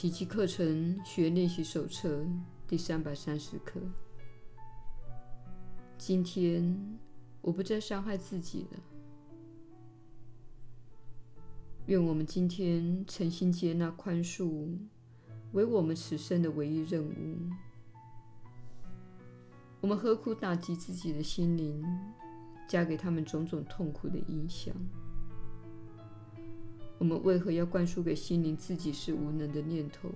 奇迹课程学练习手册第三百三十课。今天我不再伤害自己了。愿我们今天诚心接纳宽恕为我们此生的唯一任务。我们何苦打击自己的心灵，加给他们种种痛苦的影响？我们为何要灌输给心灵自己是无能的念头？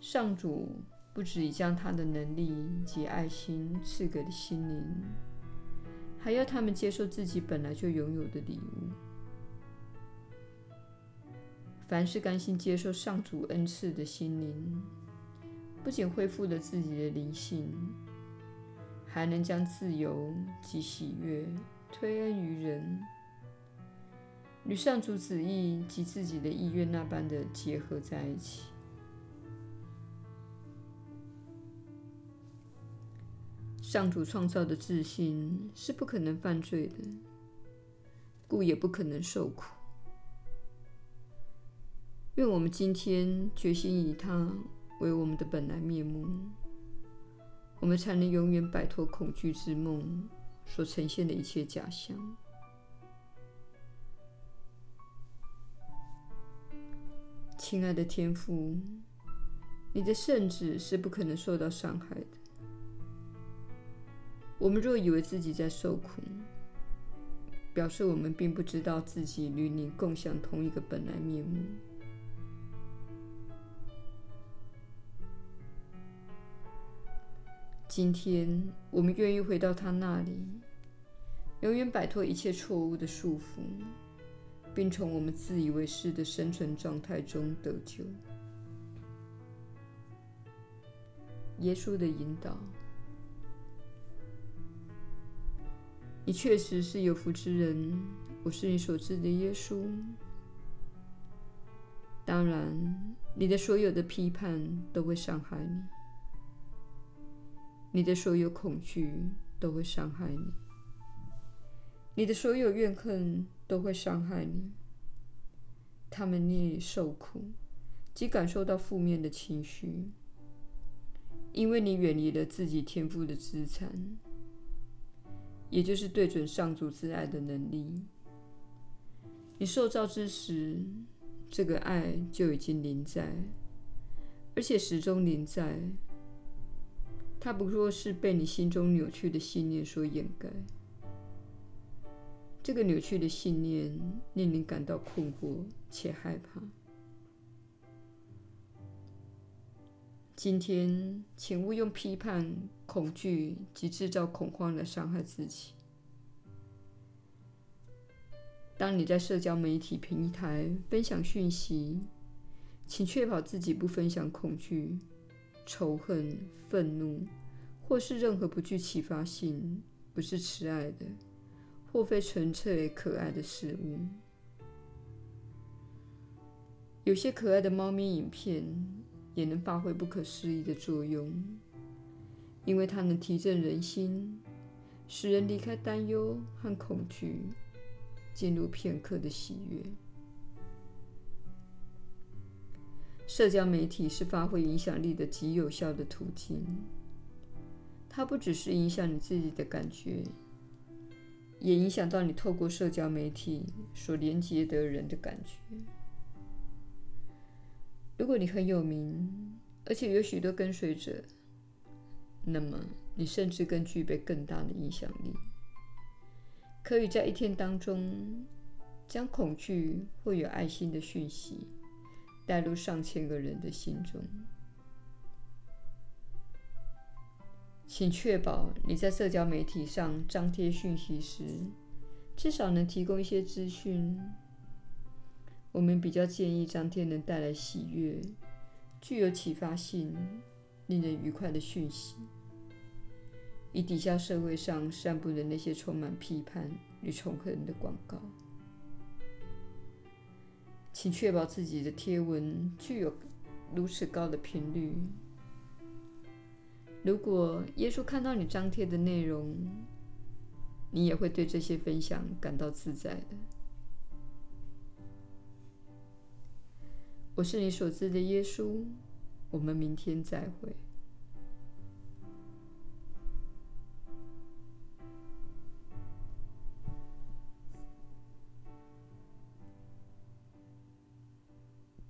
上主不只已将他的能力及爱心赐给了心灵，还要他们接受自己本来就拥有的礼物。凡是甘心接受上主恩赐的心灵，不仅恢复了自己的灵性，还能将自由及喜悦推恩于人。与上主旨意及自己的意愿那般的结合在一起。上主创造的自信是不可能犯罪的，故也不可能受苦。愿我们今天决心以他为我们的本来面目，我们才能永远摆脱恐惧之梦所呈现的一切假象。亲爱的天父，你的圣子是不可能受到伤害的。我们若以为自己在受苦，表示我们并不知道自己与你共享同一个本来面目。今天，我们愿意回到他那里，永远摆脱一切错误的束缚。并从我们自以为是的生存状态中得救。耶稣的引导，你确实是有福之人。我是你所知的耶稣。当然，你的所有的批判都会伤害你，你的所有恐惧都会伤害你，你的所有怨恨。都会伤害你，他们令你受苦，及感受到负面的情绪，因为你远离了自己天赋的资产，也就是对准上主之爱的能力。你受造之时，这个爱就已经临在，而且始终临在。它不过是被你心中扭曲的信念所掩盖。这个扭曲的信念令你感到困惑且害怕。今天，请勿用批判、恐惧及制造恐慌来伤害自己。当你在社交媒体平台分享讯息，请确保自己不分享恐惧、仇恨、愤怒，或是任何不具启发性、不是慈爱的。或非纯粹可爱的事物，有些可爱的猫咪影片也能发挥不可思议的作用，因为它能提振人心，使人离开担忧和恐惧，进入片刻的喜悦。社交媒体是发挥影响力的极有效的途径，它不只是影响你自己的感觉。也影响到你透过社交媒体所连接的人的感觉。如果你很有名，而且有许多跟随者，那么你甚至更具备更大的影响力，可以在一天当中将恐惧或有爱心的讯息带入上千个人的心中。请确保你在社交媒体上张贴讯息时，至少能提供一些资讯。我们比较建议张贴能带来喜悦、具有启发性、令人愉快的讯息，以抵消社会上散布的那些充满批判与仇恨的广告。请确保自己的贴文具有如此高的频率。如果耶稣看到你张贴的内容，你也会对这些分享感到自在的。我是你所知的耶稣。我们明天再会。